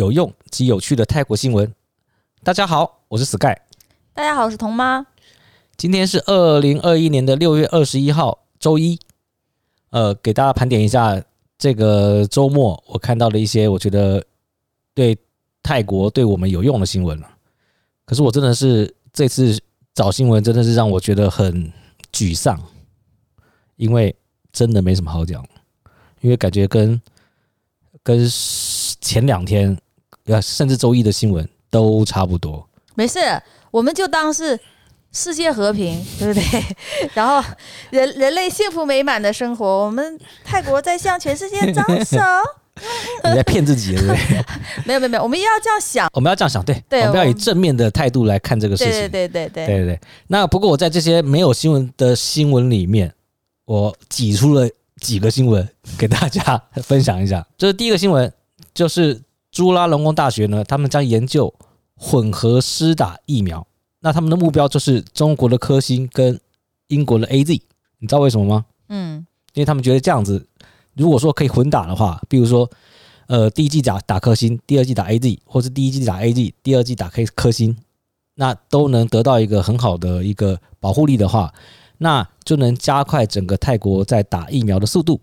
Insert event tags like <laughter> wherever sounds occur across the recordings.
有用及有趣的泰国新闻。大家好，我是 Sky。大家好，我是童妈。今天是二零二一年的六月二十一号，周一。呃，给大家盘点一下这个周末我看到的一些我觉得对泰国对我们有用的新闻了。可是我真的是这次找新闻真的是让我觉得很沮丧，因为真的没什么好讲，因为感觉跟跟前两天，甚至周一的新闻都差不多。没事，我们就当是世界和平，对不对？<laughs> 然后人人类幸福美满的生活，我们泰国在向全世界招手。<laughs> 你在骗自己，对不对？没有没有没有，我们要这样想，我们要这样想，对，对，我们要以正面的态度来看这个事情。对对对对对对对。那不过我在这些没有新闻的新闻里面，我挤出了几个新闻给大家分享一下。这是第一个新闻，就是朱拉隆功大学呢，他们将研究混合施打疫苗。那他们的目标就是中国的科兴跟英国的 AZ。你知道为什么吗？嗯，因为他们觉得这样子，如果说可以混打的话，比如说，呃，第一季打打科兴，第二季打 AZ，或是第一季打 AZ，第二季打科科兴，那都能得到一个很好的一个保护力的话，那就能加快整个泰国在打疫苗的速度。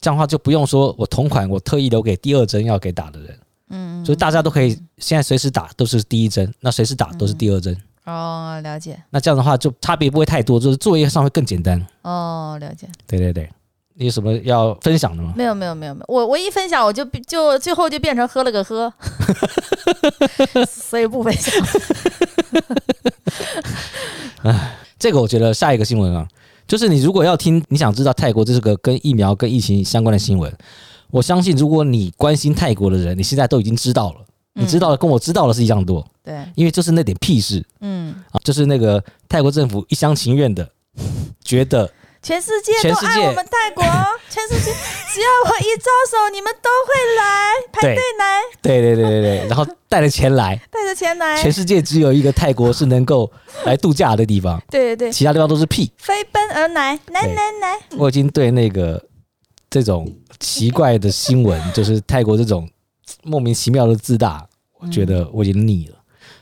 这样的话就不用说我同款，我特意留给第二针要给打的人。嗯，所以大家都可以现在随时打都是第一针，那随时打都是第二针。哦，了解。那这样的话就差别不会太多，就是作业上会更简单。哦，了解。对对对，你有什么要分享的吗？没有没有没有没有，我我一分享我就就最后就变成喝了个喝，<laughs> 所以不分享。<laughs> 哎，这个我觉得下一个新闻啊，就是你如果要听，你想知道泰国这是个跟疫苗跟疫情相关的新闻。我相信，如果你关心泰国的人，你现在都已经知道了。你知道的跟我知道的是一样多。对，因为就是那点屁事。嗯，啊，就是那个泰国政府一厢情愿的 <laughs> 觉得全世界都爱我们泰国，<laughs> 全世界只要我一招手，你们都会来排队来。对对对对对，<laughs> 然后带着钱来，带着钱来。全世界只有一个泰国是能够来度假的地方。对对对，其他地方都是屁。飞奔而来，来来来。我已经对那个这种。奇怪的新闻 <laughs> 就是泰国这种莫名其妙的自大，我觉得我已经腻了，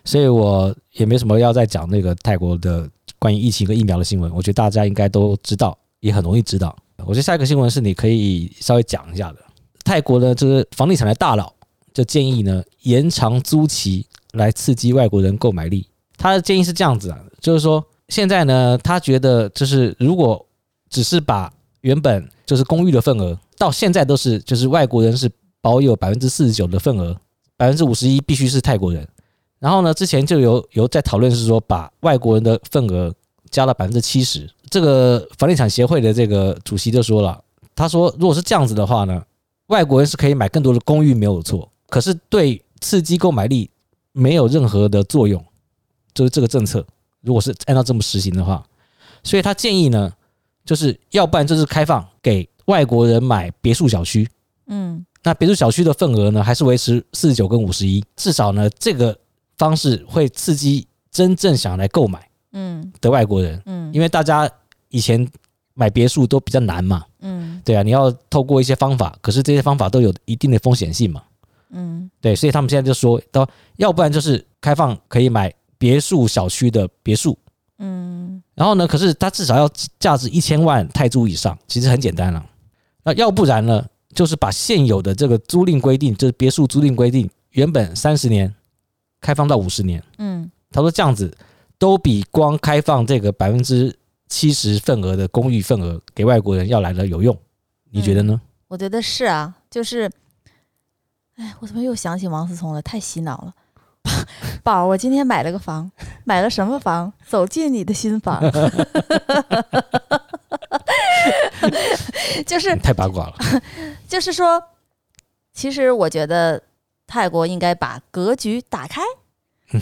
所以我也没什么要再讲那个泰国的关于疫情跟疫苗的新闻。我觉得大家应该都知道，也很容易知道。我觉得下一个新闻是你可以稍微讲一下的。泰国的就是房地产的大佬就建议呢延长租期来刺激外国人购买力。他的建议是这样子啊，就是说现在呢他觉得就是如果只是把原本就是公寓的份额。到现在都是，就是外国人是保有百分之四十九的份额，百分之五十一必须是泰国人。然后呢，之前就有有在讨论是说，把外国人的份额加到百分之七十。这个房地产协会的这个主席就说了，他说，如果是这样子的话呢，外国人是可以买更多的公寓没有错，可是对刺激购买力没有任何的作用。就是这个政策，如果是按照这么实行的话，所以他建议呢，就是要不然就是开放给。外国人买别墅小区，嗯，那别墅小区的份额呢，还是维持四十九跟五十一，至少呢，这个方式会刺激真正想来购买，嗯，的外国人，嗯，因为大家以前买别墅都比较难嘛，嗯，对啊，你要透过一些方法，可是这些方法都有一定的风险性嘛，嗯，对，所以他们现在就说，到要不然就是开放可以买别墅小区的别墅，嗯，然后呢，可是它至少要价值一千万泰铢以上，其实很简单了。那要不然呢？就是把现有的这个租赁规定，就是别墅租赁规定，原本三十年开放到五十年。嗯，他说这样子都比光开放这个百分之七十份额的公寓份额给外国人要来的有用。你觉得呢？嗯，我觉得是啊，就是，哎，我怎么又想起王思聪了？太洗脑了。<laughs> 宝，我今天买了个房，买了什么房？走进你的新房。<laughs> 就是太八卦了。就是说，其实我觉得泰国应该把格局打开。<laughs>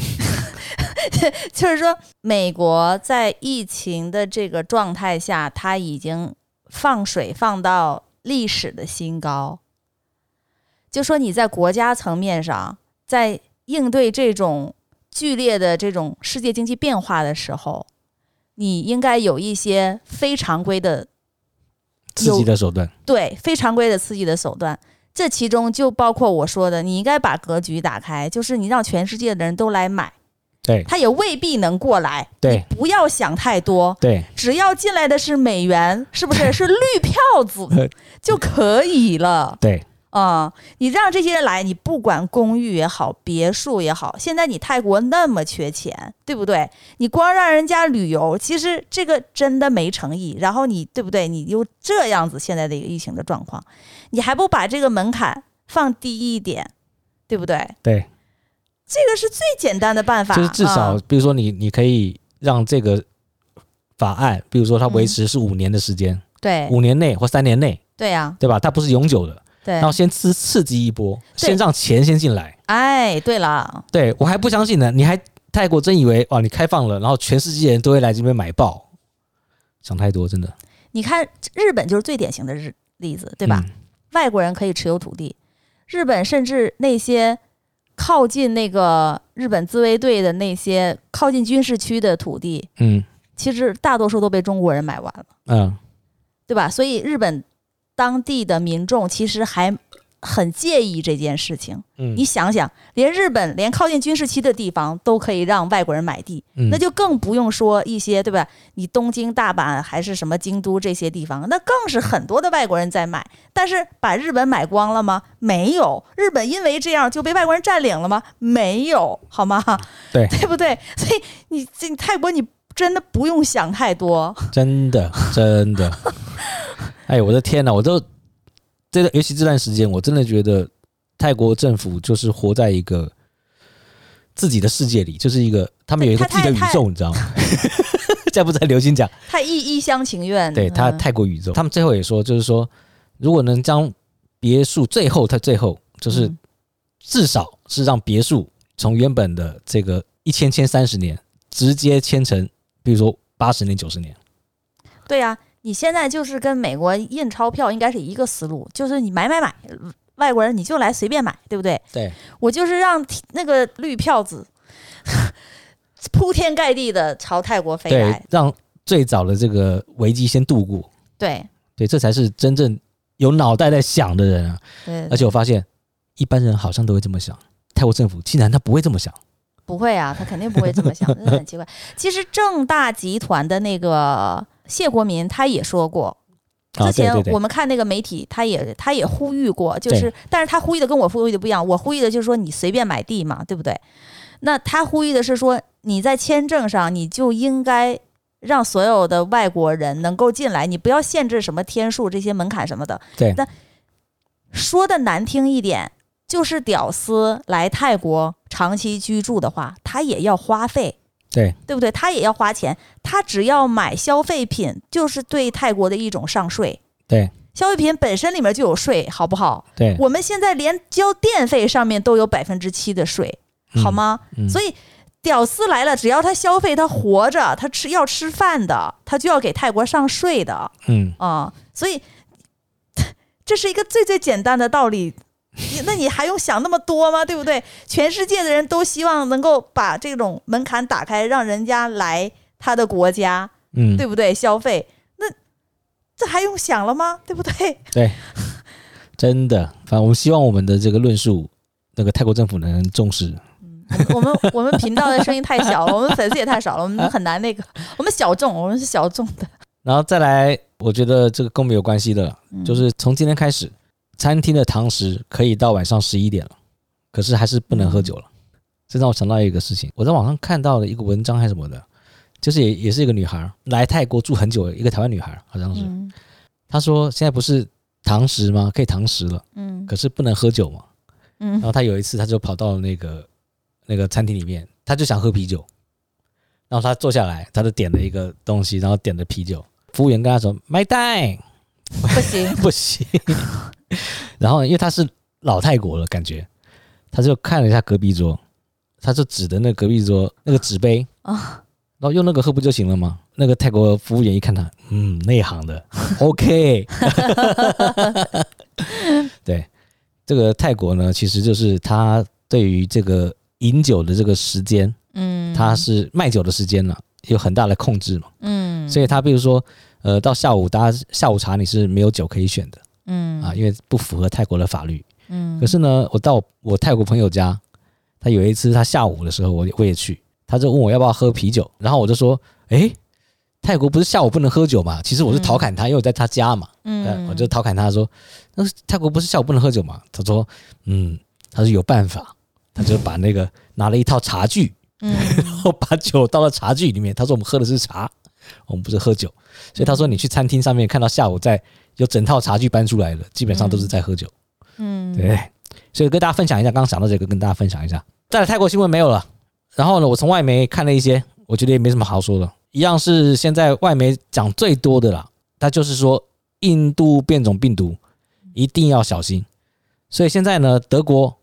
就是说，美国在疫情的这个状态下，它已经放水放到历史的新高。就说你在国家层面上，在应对这种剧烈的这种世界经济变化的时候，你应该有一些非常规的刺激的手段。对，非常规的刺激的手段。这其中就包括我说的，你应该把格局打开，就是你让全世界的人都来买，对，他也未必能过来，对，不要想太多，对，只要进来的是美元，是不是是绿票子 <laughs> 就可以了？对。啊、嗯，你让这些人来，你不管公寓也好，别墅也好，现在你泰国那么缺钱，对不对？你光让人家旅游，其实这个真的没诚意。然后你对不对？你又这样子，现在的一个疫情的状况，你还不把这个门槛放低一点，对不对？对，这个是最简单的办法。就是至少，比如说你，你可以让这个法案，比如说它维持是五年的时间，嗯、对，五年内或三年内，对呀、啊，对吧？它不是永久的。对，然后先刺刺激一波，先让钱先进来。哎，对了，对我还不相信呢，你还泰国真以为哇，你开放了，然后全世界人都会来这边买爆？想太多，真的。你看日本就是最典型的日例子，对吧？嗯、外国人可以持有土地，日本甚至那些靠近那个日本自卫队的那些靠近军事区的土地，嗯，其实大多数都被中国人买完了，嗯，对吧？所以日本。当地的民众其实还很介意这件事情。嗯，你想想，连日本连靠近军事区的地方都可以让外国人买地，嗯，那就更不用说一些对吧？你东京、大阪还是什么京都这些地方，那更是很多的外国人在买。但是把日本买光了吗？没有。日本因为这样就被外国人占领了吗？没有，好吗？<laughs> 对，对不对？所以你这泰国你真的不用想太多，真的真的。哎，我的天呐！我都这段，尤其这段时间，我真的觉得泰国政府就是活在一个自己的世界里，就是一个他们有一个自己的宇宙，你知道吗？现 <laughs> 在不是很流行讲，<laughs> 太一一厢情愿。对他泰国宇宙，他们最后也说，就是说，如果能将别墅最后，他最后就是至少是让别墅从原本的这个一千千三十年，直接签成，比如说八十年、九十年。对呀。你现在就是跟美国印钞票应该是一个思路，就是你买买买，外国人你就来随便买，对不对？对，我就是让那个绿票子铺天盖地的朝泰国飞来，让最早的这个危机先度过。对，对，这才是真正有脑袋在想的人啊。对，对，而且我发现一般人好像都会这么想，泰国政府竟然他不会这么想。不会啊，他肯定不会这么想，真的很奇怪。其实正大集团的那个。谢国民他也说过，之前我们看那个媒体，他也他也呼吁过，就是，但是他呼吁的跟我呼吁的不一样。我呼吁的就是说，你随便买地嘛，对不对？那他呼吁的是说，你在签证上，你就应该让所有的外国人能够进来，你不要限制什么天数这些门槛什么的。对。那说的难听一点，就是屌丝来泰国长期居住的话，他也要花费。对，对不对？他也要花钱，他只要买消费品，就是对泰国的一种上税。对，消费品本身里面就有税，好不好？对，我们现在连交电费上面都有百分之七的税，好吗？嗯嗯、所以屌丝来了，只要他消费，他活着，他吃要吃饭的，他就要给泰国上税的。嗯啊、嗯，所以 <laughs> 这是一个最最简单的道理。那你还用想那么多吗？对不对？全世界的人都希望能够把这种门槛打开，让人家来他的国家，嗯，对不对？消费，那这还用想了吗？对不对？<laughs> 对，真的，反正我们希望我们的这个论述，那个泰国政府能重视。嗯，我们我们频道的声音太小了，我们粉丝也太少了，我们很难那个，我们小众，我们是小众的。然后再来，我觉得这个跟我们有关系的，就是从今天开始。餐厅的堂食可以到晚上十一点了，可是还是不能喝酒了。这让我想到一个事情，我在网上看到了一个文章还是什么的，就是也也是一个女孩来泰国住很久的一个台湾女孩，好像是。她说现在不是堂食吗？可以堂食了，嗯，可是不能喝酒嘛，嗯。然后她有一次，她就跑到了那个那个餐厅里面，她就想喝啤酒，然后她坐下来，她就点了一个东西，然后点了啤酒，服务员跟她说买单，不行 <laughs> 不行。<laughs> 然后，因为他是老泰国了，感觉他就看了一下隔壁桌，他就指的那隔壁桌那个纸杯啊，然后用那个喝不就行了吗？那个泰国服务员一看他，嗯，内行的，<laughs> OK。<laughs> 对，这个泰国呢，其实就是他对于这个饮酒的这个时间，嗯，他是卖酒的时间呢，有很大的控制嘛，嗯，所以他比如说，呃，到下午大家下午茶你是没有酒可以选的，嗯啊，因为不符合泰国的法律，嗯，可是呢，我到我泰国朋友家，他有一次他下午的时候，我我也去，他就问我要不要喝啤酒，然后我就说，诶。泰国不是下午不能喝酒嘛？其实我是调侃他，嗯、因为我在他家嘛。嗯，我就调侃他说：“那泰国不是下午不能喝酒嘛？”他说：“嗯，他说有办法，他就把那个拿了一套茶具，嗯，<laughs> 然后把酒倒到茶具里面。他说我们喝的是茶，我们不是喝酒。所以他说你去餐厅上面看到下午在有整套茶具搬出来了，基本上都是在喝酒。嗯，对。所以跟大家分享一下，刚刚想到这个，跟大家分享一下。再来泰国新闻没有了。然后呢，我从外媒看了一些，我觉得也没什么好说的。一样是现在外媒讲最多的啦，他就是说印度变种病毒一定要小心，所以现在呢，德国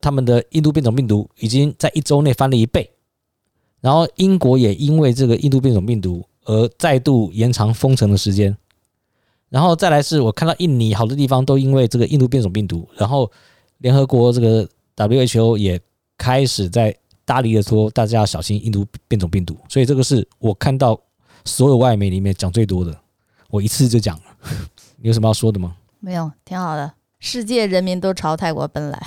他们的印度变种病毒已经在一周内翻了一倍，然后英国也因为这个印度变种病毒而再度延长封城的时间，然后再来是我看到印尼好多地方都因为这个印度变种病毒，然后联合国这个 WHO 也开始在。大力的说，大家要小心印度变种病毒，所以这个是我看到所有外媒里面讲最多的，我一次就讲了。<laughs> 你有什么要说的吗？没有，挺好的。世界人民都朝泰国奔来。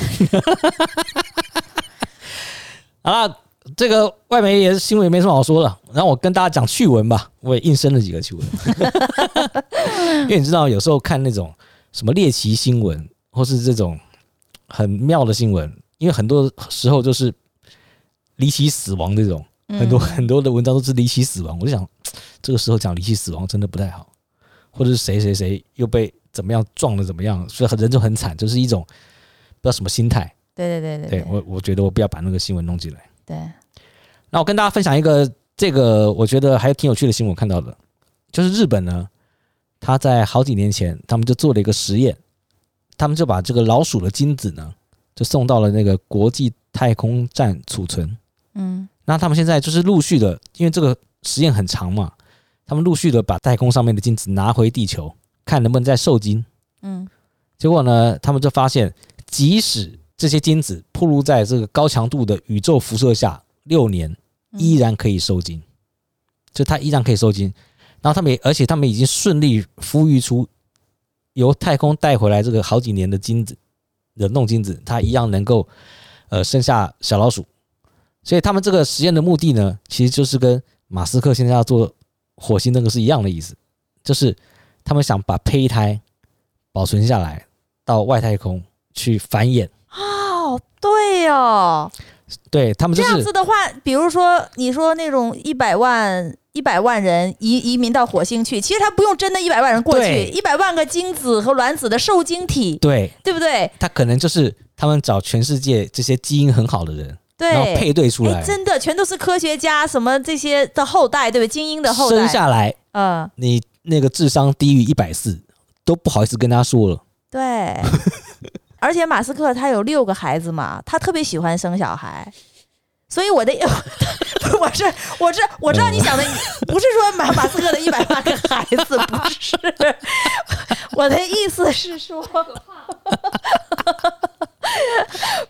<laughs> 好了，这个外媒也是新闻也没什么好说的，然后我跟大家讲趣闻吧，我也硬生了几个趣闻。<laughs> 因为你知道，有时候看那种什么猎奇新闻，或是这种很妙的新闻，因为很多时候就是。离奇死亡这种很多很多的文章都是离奇死亡，我就想这个时候讲离奇死亡真的不太好，或者是谁谁谁又被怎么样撞了怎么样，所以人就很惨，就是一种不知道什么心态。对对对对，对我我觉得我不要把那个新闻弄进来。对，那我跟大家分享一个这个我觉得还挺有趣的新闻，我看到的，就是日本呢，他在好几年前他们就做了一个实验，他们就把这个老鼠的精子呢，就送到了那个国际太空站储存。嗯，那他们现在就是陆续的，因为这个实验很长嘛，他们陆续的把太空上面的精子拿回地球，看能不能再受精。嗯，结果呢，他们就发现，即使这些精子暴露在这个高强度的宇宙辐射下六年，依然可以受精，就它依然可以受精。然后他们也，而且他们已经顺利孵育出由太空带回来这个好几年的精子，冷冻精子，它一样能够呃生下小老鼠。所以他们这个实验的目的呢，其实就是跟马斯克现在要做火星那个是一样的意思，就是他们想把胚胎保存下来，到外太空去繁衍。哦，对哦，对他们、就是、这样子的话，比如说你说那种一百万一百万人移移民到火星去，其实他不用真的一百万人过去，一百万个精子和卵子的受精体，对，对不对？他可能就是他们找全世界这些基因很好的人。对，然后配对出来，真的全都是科学家什么这些的后代，对不对？精英的后代生下来，嗯，你那个智商低于一百四，都不好意思跟他说了。对，<laughs> 而且马斯克他有六个孩子嘛，他特别喜欢生小孩，所以我的，<laughs> 我是我是我知道你想的，不是说马马斯克的一百万个孩子，不是，我的意思是说。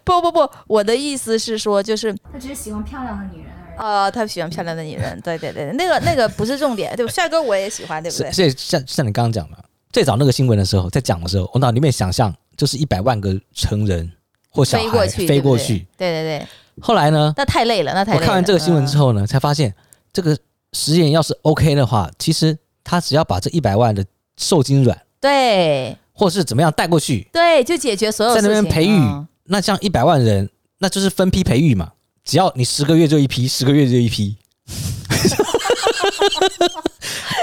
不不不，我的意思是说，就是他只是喜欢漂亮的女人而已。呃，他喜欢漂亮的女人，对对对，那个那个不是重点，对吧？帅哥我也喜欢，对不对？所以像像你刚刚讲的，最早那个新闻的时候，在讲的时候，我脑里面想象就是一百万个成人或小孩飞过去，飞过去，对对对。后来呢？那太累了，那太累了。我看完这个新闻之后呢，才发现这个实验要是 OK 的话，其实他只要把这一百万的受精卵，对。或是怎么样带过去，对，就解决所有。在那边培育，嗯、那像一百万人，那就是分批培育嘛。只要你十个月就一批，十个月就一批。<laughs>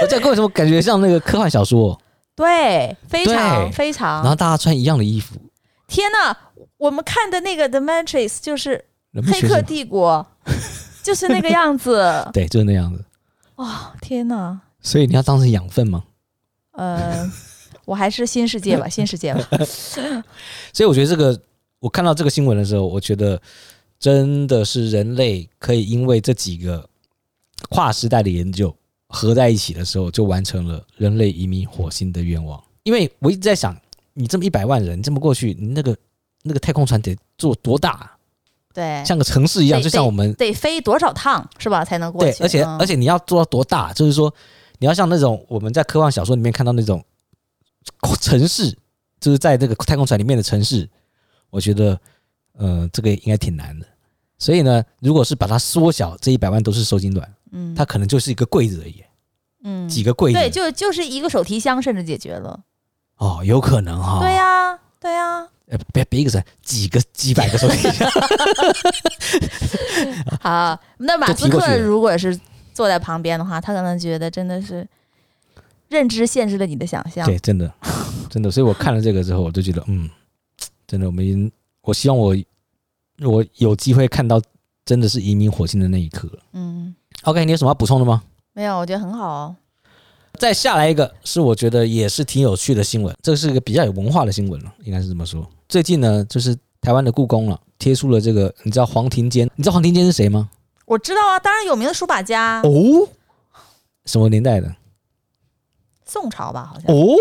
我这个为什么感觉像那个科幻小说？对，非常非常。然后大家穿一样的衣服。天哪，我们看的那个《The Matrix》就是《黑客帝国》，<laughs> 就是那个样子。对，就是那样子。哇、哦，天哪！所以你要当成养分吗？呃。我还是新世界吧，<laughs> 新世界吧。所以我觉得这个，我看到这个新闻的时候，我觉得真的是人类可以因为这几个跨时代的研究合在一起的时候，就完成了人类移民火星的愿望。因为我一直在想，你这么一百万人这么过去，你那个那个太空船得做多大？对，像个城市一样，就像我们得飞多少趟是吧才能过去？对，而且、嗯、而且你要做到多大？就是说你要像那种我们在科幻小说里面看到那种城市，就是在这个太空船里面的城市，我觉得呃这个应该挺难的。所以呢，如果是把它缩小，这一百万都是受精卵，嗯，它可能就是一个柜子而已，嗯，几个柜子，对，就就是一个手提箱，甚至解决了。哦，有可能哈、哦。对呀、啊，对呀、啊。呃，别别一个人，几个几百个手提箱。<laughs> 好，那马斯克如果是坐在旁边的话，他可能觉得真的是认知限制了你的想象。对，真的，真的。所以我看了这个之后，我就觉得，嗯，真的，我们我希望我我有机会看到真的是移民火星的那一刻。嗯，OK，你有什么要补充的吗？没有，我觉得很好哦。再下来一个是我觉得也是挺有趣的新闻，这是一个比较有文化的新闻了，应该是这么说。最近呢，就是台湾的故宫了，贴出了这个，你知道黄庭坚？你知道黄庭坚是谁吗？我知道啊，当然有名的书法家哦。什么年代的？宋朝吧，好像。哦。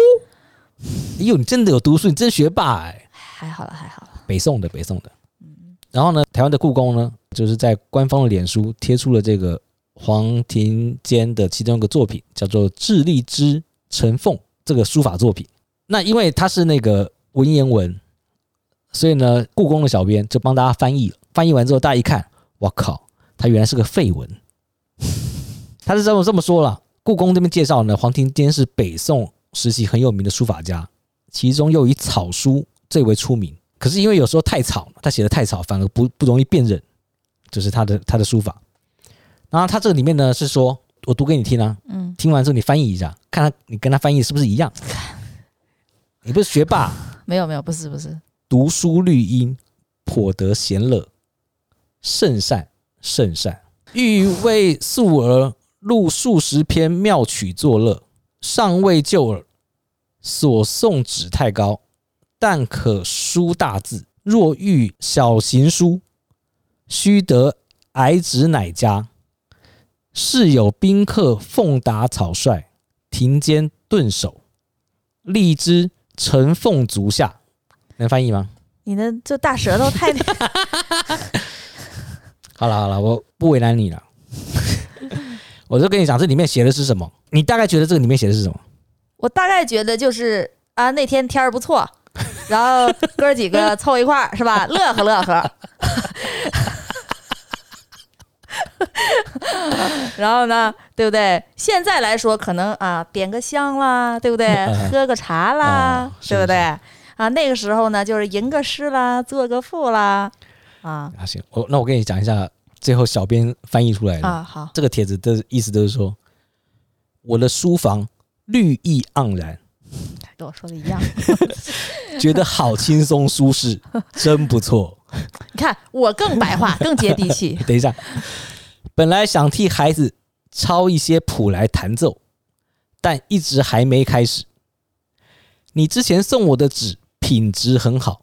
哎呦，你真的有读书，你真学霸哎。还好了，还好了。北宋的，北宋的。嗯。然后呢，台湾的故宫呢，就是在官方的脸书贴出了这个。黄庭坚的其中一个作品叫做《智力之晨凤》，这个书法作品。那因为它是那个文言文，所以呢，故宫的小编就帮大家翻译。翻译完之后，大家一看，我靠，它原来是个废文。他是这么这么说了。故宫这边介绍呢，黄庭坚是北宋时期很有名的书法家，其中又以草书最为出名。可是因为有时候太草，他写的太草，反而不不容易辨认，就是他的他的书法。然后他这个里面呢是说，我读给你听啊，嗯，听完之后你翻译一下，看他你跟他翻译是不是一样？你不是学霸？<laughs> 没有没有，不是不是。读书绿荫，颇得闲乐，甚善甚善。欲为素儿录数十篇妙曲作乐，尚未就耳。所诵旨太高，但可书大字。若欲小行书，须得矮纸乃佳。是有宾客奉达草率，庭间顿首，立之晨凤足下，能翻译吗？你的这大舌头太 <laughs> <laughs>…… 好了好了，我不为难你了。我就跟你讲，这里面写的是什么？你大概觉得这个里面写的是什么？我大概觉得就是啊，那天天儿不错，然后哥几个凑一块儿是吧？乐呵乐呵。<laughs> 然后呢，对不对？现在来说，可能啊，点个香啦，对不对？喝个茶啦，对不对？啊，那个时候呢，就是吟个诗啦，做个赋啦，啊。啊，行，我那我跟你讲一下，最后小编翻译出来的啊。好，这个帖子的意思就是说，我的书房绿意盎然，跟我说的一样，<laughs> 觉得好轻松舒适，真不错。<laughs> 你看，我更白话，更接地气。等一下。本来想替孩子抄一些谱来弹奏，但一直还没开始。你之前送我的纸品质很好，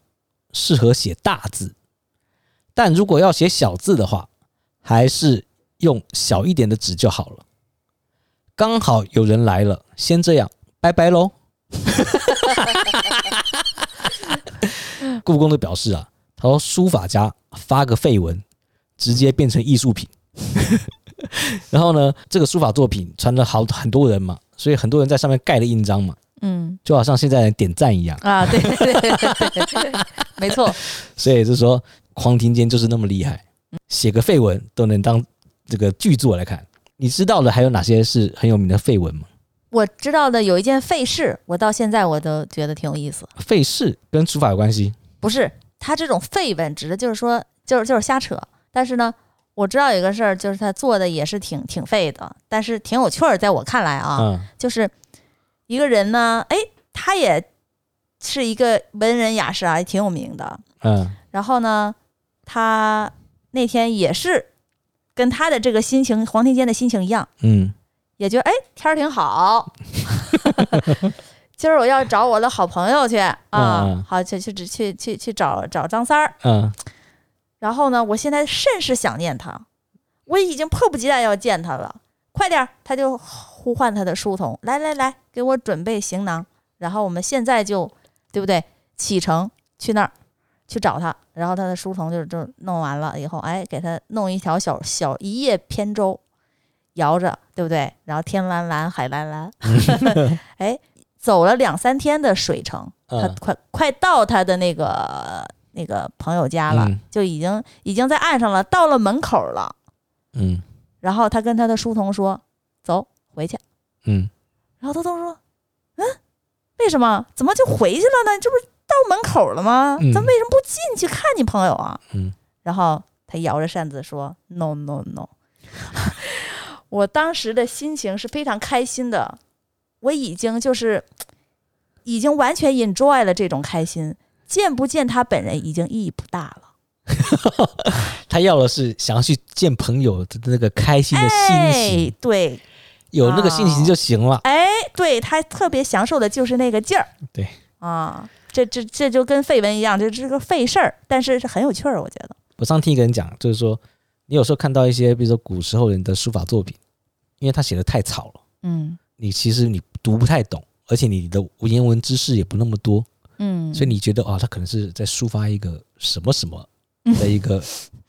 适合写大字，但如果要写小字的话，还是用小一点的纸就好了。刚好有人来了，先这样，拜拜喽。<laughs> 故宫的表示啊，他说书法家发个废文，直接变成艺术品。<laughs> 然后呢，这个书法作品传了好很多人嘛，所以很多人在上面盖了印章嘛，嗯，就好像现在人点赞一样啊，对对对，对，没错。<laughs> 所以就是说，黄庭坚就是那么厉害，写个废文都能当这个巨作来看。你知道的还有哪些是很有名的废文吗？我知道的有一件废事，我到现在我都觉得挺有意思。废事跟书法有关系？不是，他这种废文指的就是说，就是就是瞎扯，但是呢。我知道有个事儿，就是他做的也是挺挺废的，但是挺有趣儿。在我看来啊，嗯、就是一个人呢，哎，他也是一个文人雅士啊，也挺有名的。嗯。然后呢，他那天也是跟他的这个心情，黄庭坚的心情一样。嗯。也觉得哎，天儿挺好。<laughs> 今儿我要找我的好朋友去啊，嗯、好去去去去去找找张三儿。嗯，然后呢，我现在甚是想念他，我已经迫不及待要见他了。快点，他就呼唤他的书童，来来来，给我准备行囊，然后我们现在就，对不对？启程去那儿去找他。然后他的书童就就弄完了以后，哎，给他弄一条小小一叶扁舟，摇着，对不对？然后天蓝蓝，海蓝蓝，<laughs> 哎。走了两三天的水程，他快快到他的那个那个朋友家了，就已经已经在岸上了，到了门口了。嗯，然后他跟他的书童说：“走，回去。”嗯，然后他都说：“嗯，为什么？怎么就回去了呢？这不是到门口了吗？咱为什么不进去看你朋友啊？”嗯，然后他摇着扇子说：“No no no。” <laughs> 我当时的心情是非常开心的。我已经就是，已经完全 enjoy 了这种开心，见不见他本人已经意义不大了。<laughs> 他要的是想要去见朋友的那个开心的心情，哎、对，有那个心情就行了。哎，对，他特别享受的就是那个劲儿。对啊，这这这就跟废文一样，这这个费事儿，但是是很有趣儿，我觉得。我上次听一个人讲，就是说，你有时候看到一些，比如说古时候人的书法作品，因为他写的太草了，嗯，你其实你。读不太懂，而且你的文言文知识也不那么多，嗯，所以你觉得啊、哦，他可能是在抒发一个什么什么的一个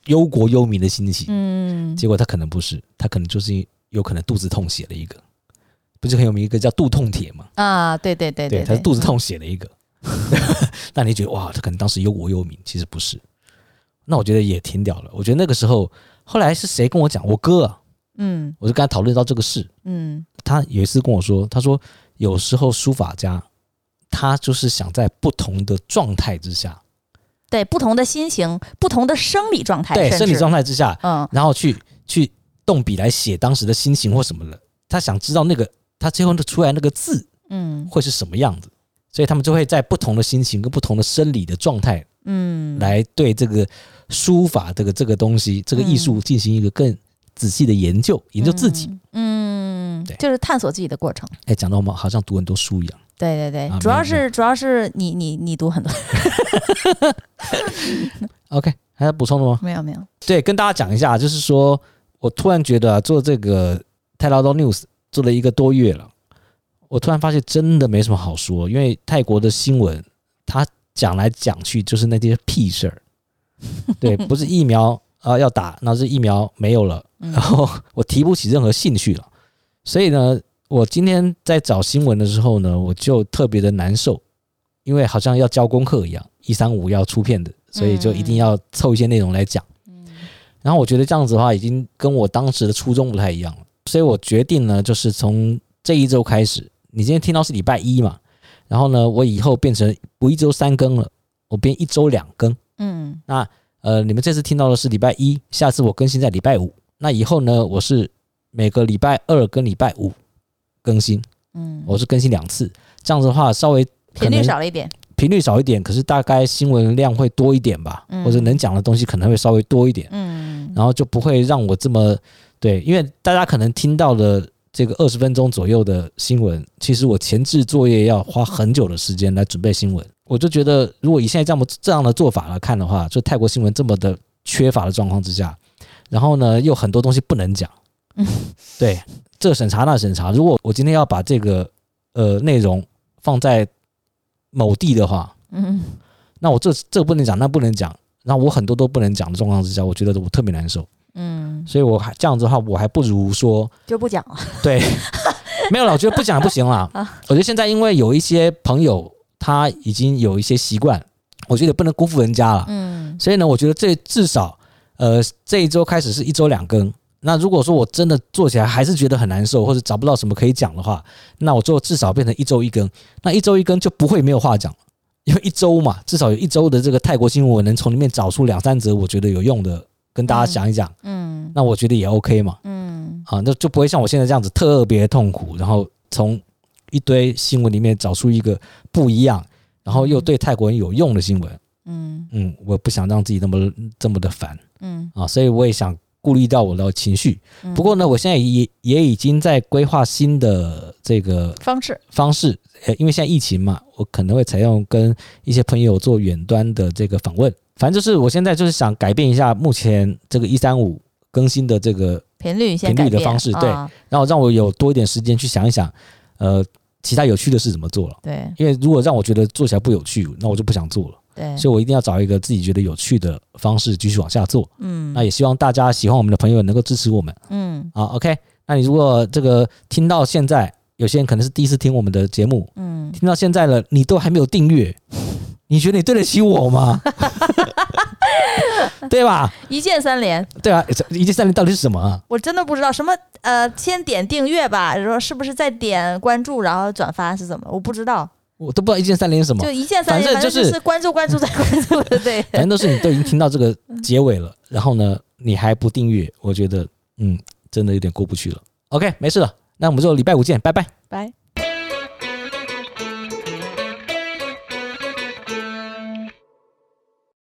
忧国忧民的心情，嗯，结果他可能不是，他可能就是有可能肚子痛写了一个，不是很有名一个叫肚痛帖吗？啊，对对对对，对，他是肚子痛写了一个，<laughs> 那你觉得哇，他可能当时忧国忧民，其实不是，那我觉得也挺屌的。我觉得那个时候，后来是谁跟我讲？我哥啊。嗯，我就跟他讨论到这个事。嗯，他有一次跟我说，他说有时候书法家，他就是想在不同的状态之下，对不同的心情、不同的生理状态，对生理状态之下，嗯，然后去去动笔来写当时的心情或什么的。他想知道那个他最后的出来那个字，嗯，会是什么样子。所以他们就会在不同的心情跟不同的生理的状态，嗯，来对这个书法这个这个东西、这个艺术进行一个更。仔细的研究，研究自己，嗯，对，就是探索自己的过程。哎，讲到我们好像读很多书一样。对对对，啊、主要是主要是你你你读很多。<laughs> OK，还有补充的吗？没有没有。对，跟大家讲一下，就是说我突然觉得、啊、做这个泰劳多 news 做了一个多月了，我突然发现真的没什么好说，因为泰国的新闻，他讲来讲去就是那些屁事儿。<laughs> 对，不是疫苗。啊，要打，那是疫苗没有了，然后 <laughs> 我提不起任何兴趣了，所以呢，我今天在找新闻的时候呢，我就特别的难受，因为好像要交功课一样，一三五要出片的，所以就一定要凑一些内容来讲。嗯然后我觉得这样子的话，已经跟我当时的初衷不太一样了，所以我决定呢，就是从这一周开始，你今天听到是礼拜一嘛，然后呢，我以后变成不一周三更了，我变一周两更。嗯，那。呃，你们这次听到的是礼拜一，下次我更新在礼拜五。那以后呢，我是每个礼拜二跟礼拜五更新。嗯，我是更新两次，这样子的话稍微频率少了一点，频率少一点，可是大概新闻量会多一点吧，嗯、或者能讲的东西可能会稍微多一点。嗯，然后就不会让我这么对，因为大家可能听到的这个二十分钟左右的新闻，其实我前置作业要花很久的时间来准备新闻。我就觉得，如果以现在这么这样的做法来看的话，就泰国新闻这么的缺乏的状况之下，然后呢，又很多东西不能讲，<laughs> 对，这审查那审查。如果我今天要把这个呃内容放在某地的话，嗯，那我这这不能讲，那不能讲，那我很多都不能讲的状况之下，我觉得我特别难受，嗯，所以我还这样子的话，我还不如说就不讲了，对，<laughs> 没有了，我觉得不讲不行了。我觉得现在因为有一些朋友。他已经有一些习惯，我觉得不能辜负人家了。嗯，所以呢，我觉得这至少，呃，这一周开始是一周两更。那如果说我真的做起来还是觉得很难受，或者找不到什么可以讲的话，那我就至少变成一周一更。那一周一更就不会没有话讲，因为一周嘛，至少有一周的这个泰国新闻，我能从里面找出两三则我觉得有用的，跟大家讲一讲。嗯，那我觉得也 OK 嘛。嗯，啊，那就不会像我现在这样子特别痛苦，然后从。一堆新闻里面找出一个不一样，然后又对泰国人有用的新闻。嗯嗯，我不想让自己那么这么的烦。嗯啊，所以我也想顾虑到我的情绪。不过呢，我现在也也已经在规划新的这个方式方式。呃，因为现在疫情嘛，我可能会采用跟一些朋友做远端的这个访问。反正就是我现在就是想改变一下目前这个一三五更新的这个频率频率的方式，对，然后让我有多一点时间去想一想，呃，其他有趣的事怎么做了。对，因为如果让我觉得做起来不有趣，那我就不想做了。对，所以我一定要找一个自己觉得有趣的方式继续往下做。嗯，那也希望大家喜欢我们的朋友能够支持我们。嗯，好，OK。那你如果这个听到现在，有些人可能是第一次听我们的节目，嗯，听到现在了，你都还没有订阅，<laughs> 你觉得你对得起我吗？<laughs> 对吧？一键三连。对啊，一键三连到底是什么啊？我真的不知道什么。呃，先点订阅吧，然后是不是再点关注，然后转发是怎么？我不知道。我都不知道一键三连是什么，就一键三连，反正就是关注关注再关注的，<laughs> 对。反正都是你都已经听到这个结尾了，然后呢，你还不订阅，我觉得嗯，真的有点过不去了。OK，没事了，那我们就礼拜五见，拜拜，拜。